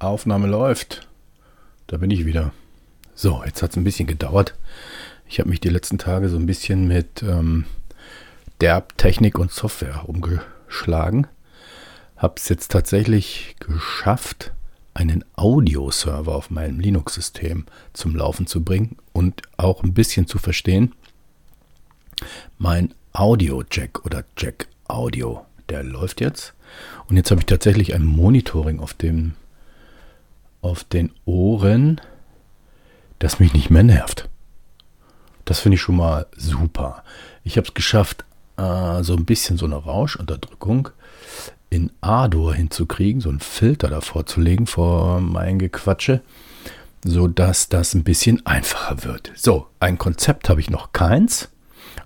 Aufnahme läuft. Da bin ich wieder. So, jetzt hat es ein bisschen gedauert. Ich habe mich die letzten Tage so ein bisschen mit ähm, Derb, Technik und Software umgeschlagen. Habe es jetzt tatsächlich geschafft, einen Audioserver auf meinem Linux-System zum Laufen zu bringen und auch ein bisschen zu verstehen. Mein Audio-Jack oder Jack Audio, der läuft jetzt. Und jetzt habe ich tatsächlich ein Monitoring auf dem auf den Ohren, das mich nicht mehr nervt. Das finde ich schon mal super. Ich habe es geschafft, äh, so ein bisschen so eine Rauschunterdrückung in Ardor hinzukriegen, so einen Filter davor zu legen vor mein Gequatsche, sodass das ein bisschen einfacher wird. So, ein Konzept habe ich noch keins.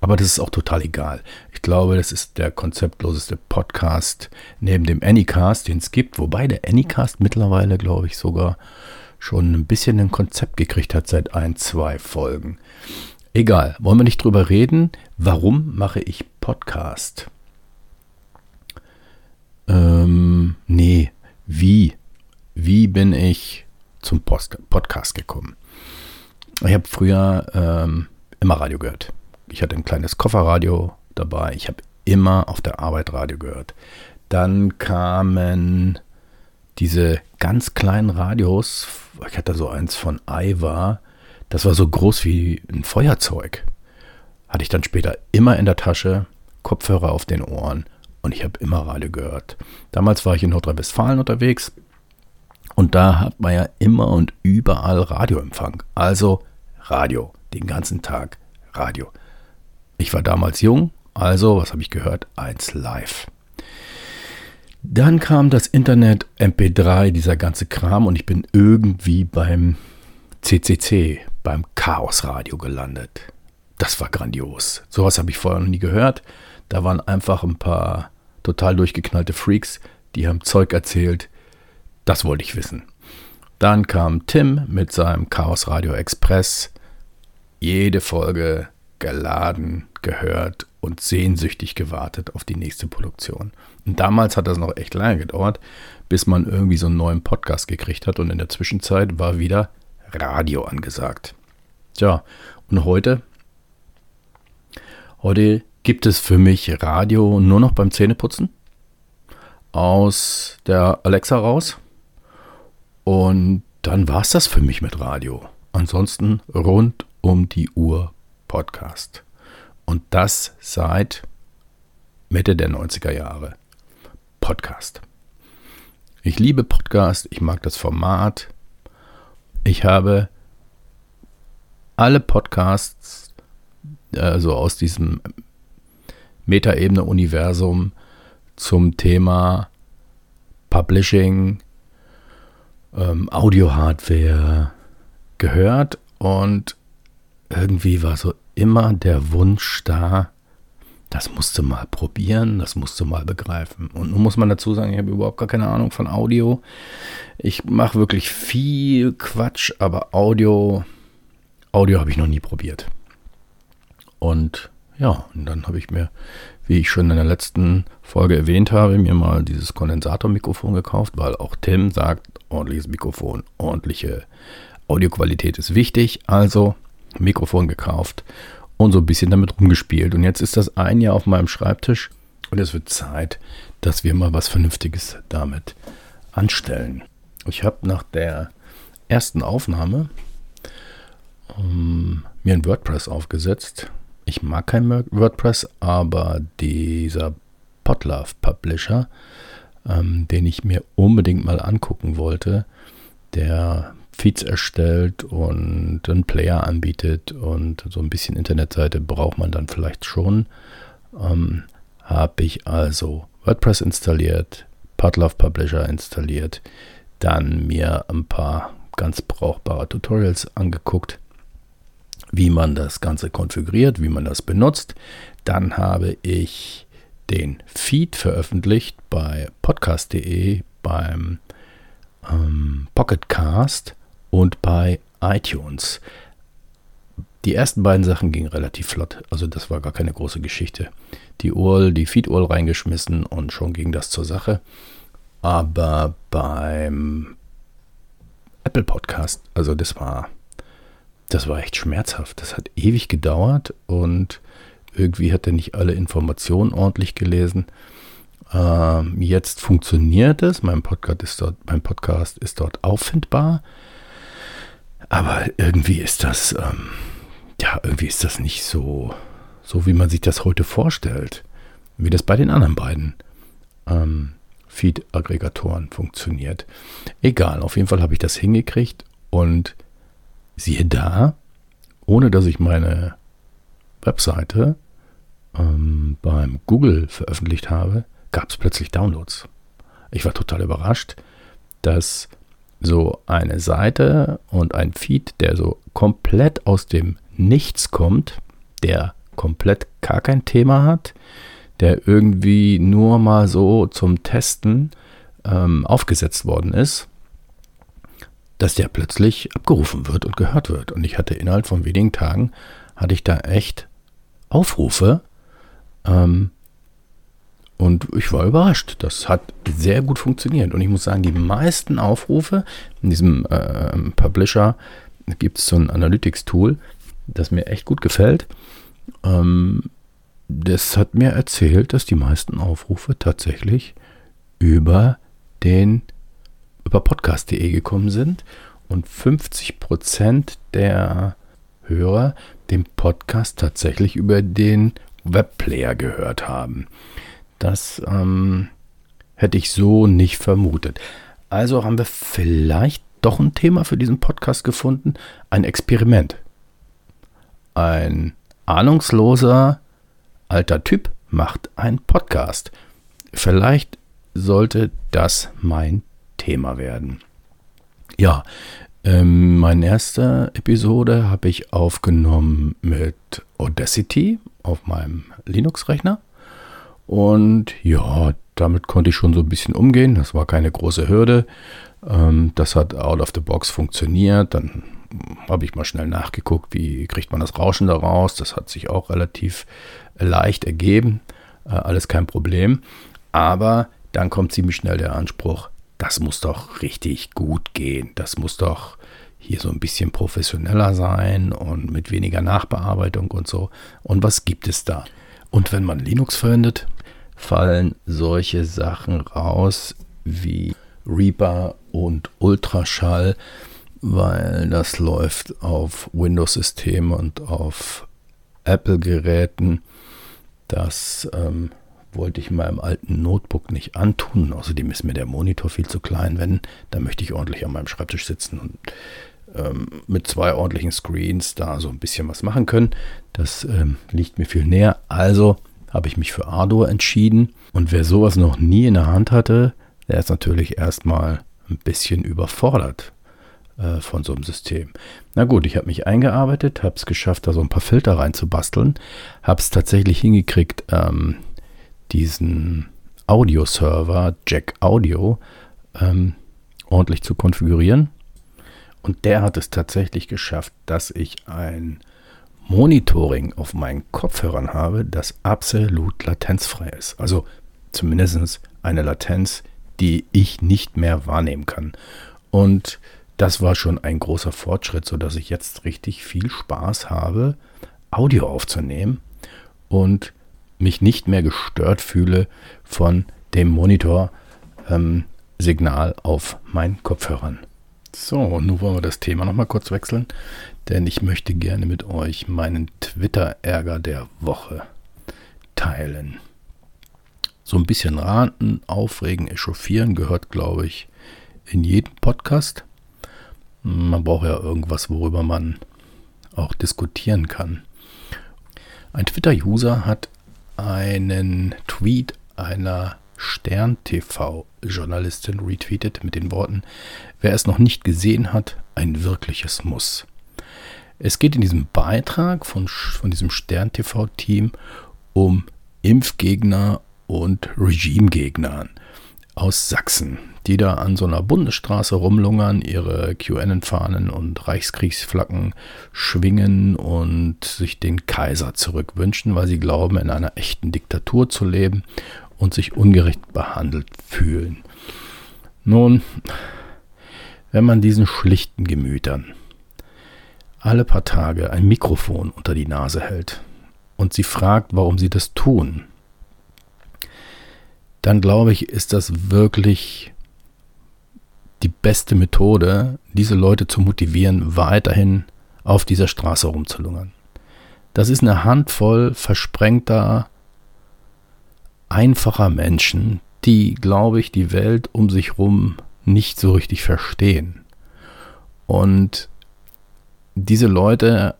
Aber das ist auch total egal. Ich glaube, das ist der konzeptloseste Podcast neben dem Anycast, den es gibt. Wobei der Anycast mittlerweile, glaube ich, sogar schon ein bisschen ein Konzept gekriegt hat seit ein, zwei Folgen. Egal, wollen wir nicht drüber reden. Warum mache ich Podcast? Ähm, nee, wie? Wie bin ich zum Post Podcast gekommen? Ich habe früher ähm, immer Radio gehört ich hatte ein kleines Kofferradio dabei. Ich habe immer auf der Arbeit Radio gehört. Dann kamen diese ganz kleinen Radios. Ich hatte so eins von Aiwa. Das war so groß wie ein Feuerzeug. Hatte ich dann später immer in der Tasche, Kopfhörer auf den Ohren und ich habe immer Radio gehört. Damals war ich in Nordrhein-Westfalen unterwegs und da hat man ja immer und überall Radioempfang. Also Radio, den ganzen Tag Radio. Ich war damals jung, also, was habe ich gehört? Eins live. Dann kam das Internet, MP3, dieser ganze Kram und ich bin irgendwie beim CCC, beim Chaosradio gelandet. Das war grandios. Sowas habe ich vorher noch nie gehört. Da waren einfach ein paar total durchgeknallte Freaks, die haben Zeug erzählt. Das wollte ich wissen. Dann kam Tim mit seinem Chaos Radio Express. Jede Folge geladen, gehört und sehnsüchtig gewartet auf die nächste Produktion. Und damals hat das noch echt lange gedauert, bis man irgendwie so einen neuen Podcast gekriegt hat und in der Zwischenzeit war wieder Radio angesagt. Tja, und heute, heute gibt es für mich Radio nur noch beim Zähneputzen aus der Alexa raus und dann war es das für mich mit Radio. Ansonsten rund um die Uhr Podcast. Und das seit Mitte der 90er Jahre. Podcast. Ich liebe Podcast, ich mag das Format. Ich habe alle Podcasts, also aus diesem Metaebene-Universum zum Thema Publishing, ähm, Audio-Hardware gehört und irgendwie war so immer der Wunsch da, das musst du mal probieren, das musst du mal begreifen. Und nun muss man dazu sagen, ich habe überhaupt gar keine Ahnung von Audio. Ich mache wirklich viel Quatsch, aber Audio, Audio habe ich noch nie probiert. Und ja, und dann habe ich mir, wie ich schon in der letzten Folge erwähnt habe, mir mal dieses Kondensatormikrofon gekauft, weil auch Tim sagt, ordentliches Mikrofon, ordentliche Audioqualität ist wichtig. Also Mikrofon gekauft und so ein bisschen damit rumgespielt. Und jetzt ist das ein Jahr auf meinem Schreibtisch und es wird Zeit, dass wir mal was Vernünftiges damit anstellen. Ich habe nach der ersten Aufnahme um, ähm, mir ein WordPress aufgesetzt. Ich mag kein WordPress, aber dieser Potlove Publisher, ähm, den ich mir unbedingt mal angucken wollte, der Feeds erstellt und einen Player anbietet und so ein bisschen Internetseite braucht man dann vielleicht schon. Ähm, Habe ich also WordPress installiert, Podlove Publisher installiert, dann mir ein paar ganz brauchbare Tutorials angeguckt, wie man das Ganze konfiguriert, wie man das benutzt. Dann habe ich den Feed veröffentlicht bei podcast.de beim ähm, Pocketcast und bei iTunes. Die ersten beiden Sachen gingen relativ flott, also das war gar keine große Geschichte. Die URL, die Feed-URL reingeschmissen und schon ging das zur Sache. Aber beim Apple Podcast. Also das war, das war echt schmerzhaft. Das hat ewig gedauert und irgendwie hat er nicht alle Informationen ordentlich gelesen. Ähm, jetzt funktioniert es. Mein Podcast ist dort, mein Podcast ist dort auffindbar. Aber irgendwie ist das, ähm, ja, irgendwie ist das nicht so, so wie man sich das heute vorstellt, wie das bei den anderen beiden ähm, Feed-Aggregatoren funktioniert. Egal, auf jeden Fall habe ich das hingekriegt und siehe da, ohne dass ich meine Webseite ähm, beim Google veröffentlicht habe, gab es plötzlich Downloads. Ich war total überrascht, dass so eine Seite und ein Feed, der so komplett aus dem Nichts kommt, der komplett gar kein Thema hat, der irgendwie nur mal so zum Testen ähm, aufgesetzt worden ist, dass der plötzlich abgerufen wird und gehört wird. Und ich hatte innerhalb von wenigen Tagen, hatte ich da echt Aufrufe. Ähm, und ich war überrascht. Das hat sehr gut funktioniert. Und ich muss sagen, die meisten Aufrufe in diesem äh, Publisher gibt es so ein Analytics-Tool, das mir echt gut gefällt. Ähm, das hat mir erzählt, dass die meisten Aufrufe tatsächlich über den über podcast.de gekommen sind und 50% der Hörer den Podcast tatsächlich über den Webplayer gehört haben. Das ähm, hätte ich so nicht vermutet. Also haben wir vielleicht doch ein Thema für diesen Podcast gefunden, ein Experiment. Ein ahnungsloser alter Typ macht einen Podcast. Vielleicht sollte das mein Thema werden. Ja, ähm, meine erste Episode habe ich aufgenommen mit Audacity auf meinem Linux-Rechner. Und ja, damit konnte ich schon so ein bisschen umgehen. Das war keine große Hürde. Ähm, das hat out of the box funktioniert. Dann habe ich mal schnell nachgeguckt, wie kriegt man das Rauschen da raus. Das hat sich auch relativ leicht ergeben. Äh, alles kein Problem. Aber dann kommt ziemlich schnell der Anspruch, das muss doch richtig gut gehen. Das muss doch hier so ein bisschen professioneller sein und mit weniger Nachbearbeitung und so. Und was gibt es da? Und wenn man Linux verwendet, fallen solche Sachen raus wie Reaper und Ultraschall weil das läuft auf Windows-Systemen und auf Apple-Geräten. Das ähm, wollte ich meinem alten Notebook nicht antun. Außerdem ist mir der Monitor viel zu klein, wenn, da möchte ich ordentlich an meinem Schreibtisch sitzen und ähm, mit zwei ordentlichen Screens da so ein bisschen was machen können. Das ähm, liegt mir viel näher. Also habe ich mich für Ardour entschieden. Und wer sowas noch nie in der Hand hatte, der ist natürlich erstmal ein bisschen überfordert äh, von so einem System. Na gut, ich habe mich eingearbeitet, habe es geschafft, da so ein paar Filter reinzubasteln, habe es tatsächlich hingekriegt, ähm, diesen Audio-Server, Jack Audio, ähm, ordentlich zu konfigurieren. Und der hat es tatsächlich geschafft, dass ich ein Monitoring auf meinen Kopfhörern habe, das absolut latenzfrei ist. Also zumindest eine Latenz, die ich nicht mehr wahrnehmen kann. Und das war schon ein großer Fortschritt, sodass ich jetzt richtig viel Spaß habe, Audio aufzunehmen und mich nicht mehr gestört fühle von dem Monitorsignal ähm, auf meinen Kopfhörern. So, nun wollen wir das Thema nochmal kurz wechseln, denn ich möchte gerne mit euch meinen Twitter-Ärger der Woche teilen. So ein bisschen ranten, aufregen, echauffieren gehört, glaube ich, in jedem Podcast. Man braucht ja irgendwas, worüber man auch diskutieren kann. Ein Twitter-User hat einen Tweet einer Stern-TV-Journalistin retweetet mit den Worten, wer es noch nicht gesehen hat, ein wirkliches Muss. Es geht in diesem Beitrag von, von diesem Stern-TV-Team um Impfgegner und Regimegegner aus Sachsen die da an so einer Bundesstraße rumlungern, ihre QN-Fahnen und Reichskriegsflaggen schwingen und sich den Kaiser zurückwünschen, weil sie glauben, in einer echten Diktatur zu leben und sich ungerecht behandelt fühlen. Nun, wenn man diesen schlichten Gemütern alle paar Tage ein Mikrofon unter die Nase hält und sie fragt, warum sie das tun, dann glaube ich, ist das wirklich die beste Methode, diese Leute zu motivieren, weiterhin auf dieser Straße rumzulungern. Das ist eine Handvoll versprengter, einfacher Menschen, die, glaube ich, die Welt um sich rum nicht so richtig verstehen. Und diese Leute,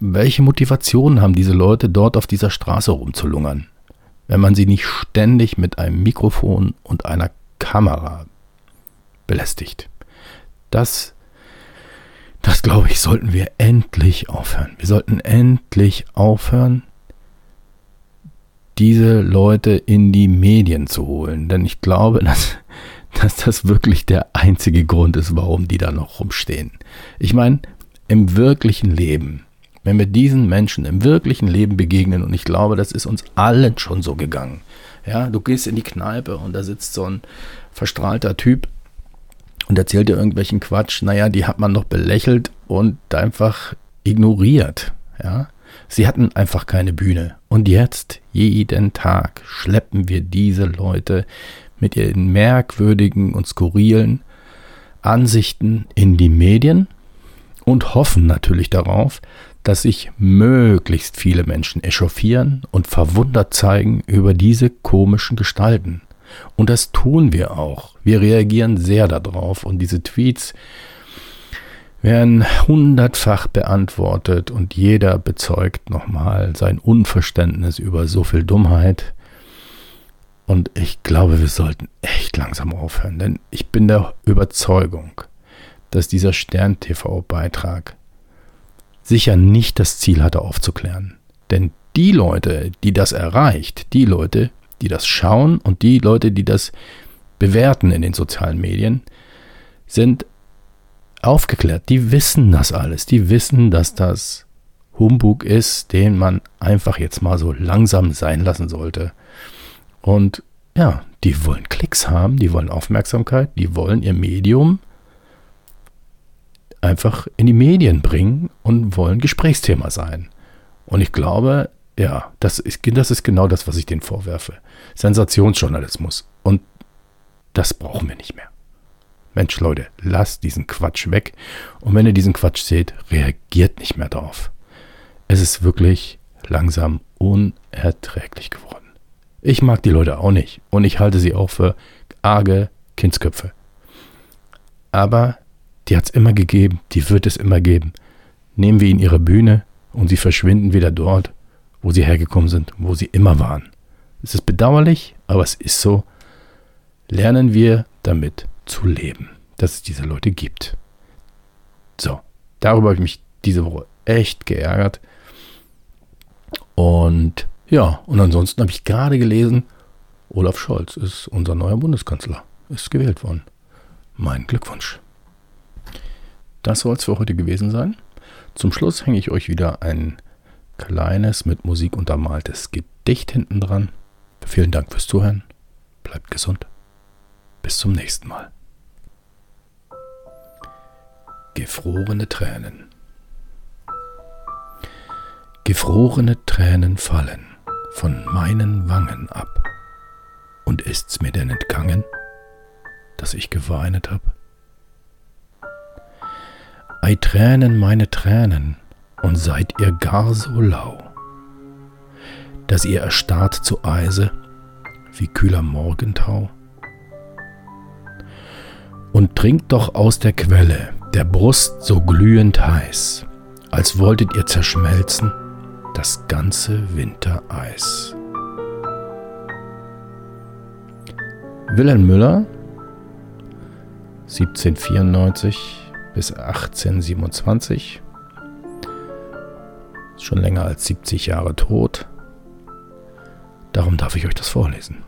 welche Motivation haben diese Leute, dort auf dieser Straße rumzulungern, wenn man sie nicht ständig mit einem Mikrofon und einer Kamera belästigt? Das, das glaube ich, sollten wir endlich aufhören. Wir sollten endlich aufhören, diese Leute in die Medien zu holen. Denn ich glaube, dass, dass das wirklich der einzige Grund ist, warum die da noch rumstehen. Ich meine, im wirklichen Leben, wenn wir diesen Menschen im wirklichen Leben begegnen, und ich glaube, das ist uns allen schon so gegangen. Ja, du gehst in die Kneipe und da sitzt so ein verstrahlter Typ und erzählt dir irgendwelchen Quatsch. Naja, die hat man noch belächelt und einfach ignoriert. Ja, Sie hatten einfach keine Bühne. Und jetzt, jeden Tag, schleppen wir diese Leute mit ihren merkwürdigen und skurrilen Ansichten in die Medien und hoffen natürlich darauf, dass sich möglichst viele Menschen echauffieren und verwundert zeigen über diese komischen Gestalten. Und das tun wir auch. Wir reagieren sehr darauf und diese Tweets werden hundertfach beantwortet und jeder bezeugt nochmal sein Unverständnis über so viel Dummheit. Und ich glaube, wir sollten echt langsam aufhören, denn ich bin der Überzeugung, dass dieser Stern-TV-Beitrag sicher nicht das Ziel hatte aufzuklären. Denn die Leute, die das erreicht, die Leute, die das schauen und die Leute, die das bewerten in den sozialen Medien, sind aufgeklärt. Die wissen das alles. Die wissen, dass das Humbug ist, den man einfach jetzt mal so langsam sein lassen sollte. Und ja, die wollen Klicks haben, die wollen Aufmerksamkeit, die wollen ihr Medium einfach in die Medien bringen und wollen Gesprächsthema sein. Und ich glaube, ja, das ist, das ist genau das, was ich denen vorwerfe. Sensationsjournalismus. Und das brauchen wir nicht mehr. Mensch, Leute, lasst diesen Quatsch weg. Und wenn ihr diesen Quatsch seht, reagiert nicht mehr darauf. Es ist wirklich langsam unerträglich geworden. Ich mag die Leute auch nicht und ich halte sie auch für arge Kindsköpfe. Aber die hat es immer gegeben, die wird es immer geben. Nehmen wir ihnen ihre Bühne und sie verschwinden wieder dort, wo sie hergekommen sind, wo sie immer waren. Es ist bedauerlich, aber es ist so. Lernen wir damit zu leben, dass es diese Leute gibt. So, darüber habe ich mich diese Woche echt geärgert. Und ja, und ansonsten habe ich gerade gelesen, Olaf Scholz ist unser neuer Bundeskanzler, ist gewählt worden. Mein Glückwunsch. Das soll es für heute gewesen sein. Zum Schluss hänge ich euch wieder ein kleines, mit Musik untermaltes Gedicht hinten dran. Vielen Dank fürs Zuhören. Bleibt gesund. Bis zum nächsten Mal. Gefrorene Tränen. Gefrorene Tränen fallen von meinen Wangen ab. Und ist's mir denn entgangen, dass ich geweinet hab? Ei Tränen, meine Tränen, und seid ihr gar so lau, dass ihr erstarrt zu Eise wie kühler Morgentau? Und trinkt doch aus der Quelle, der Brust so glühend heiß, als wolltet ihr zerschmelzen das ganze Wintereis. Wilhelm Müller 1794 bis 1827 ist schon länger als 70 Jahre tot. Darum darf ich euch das vorlesen.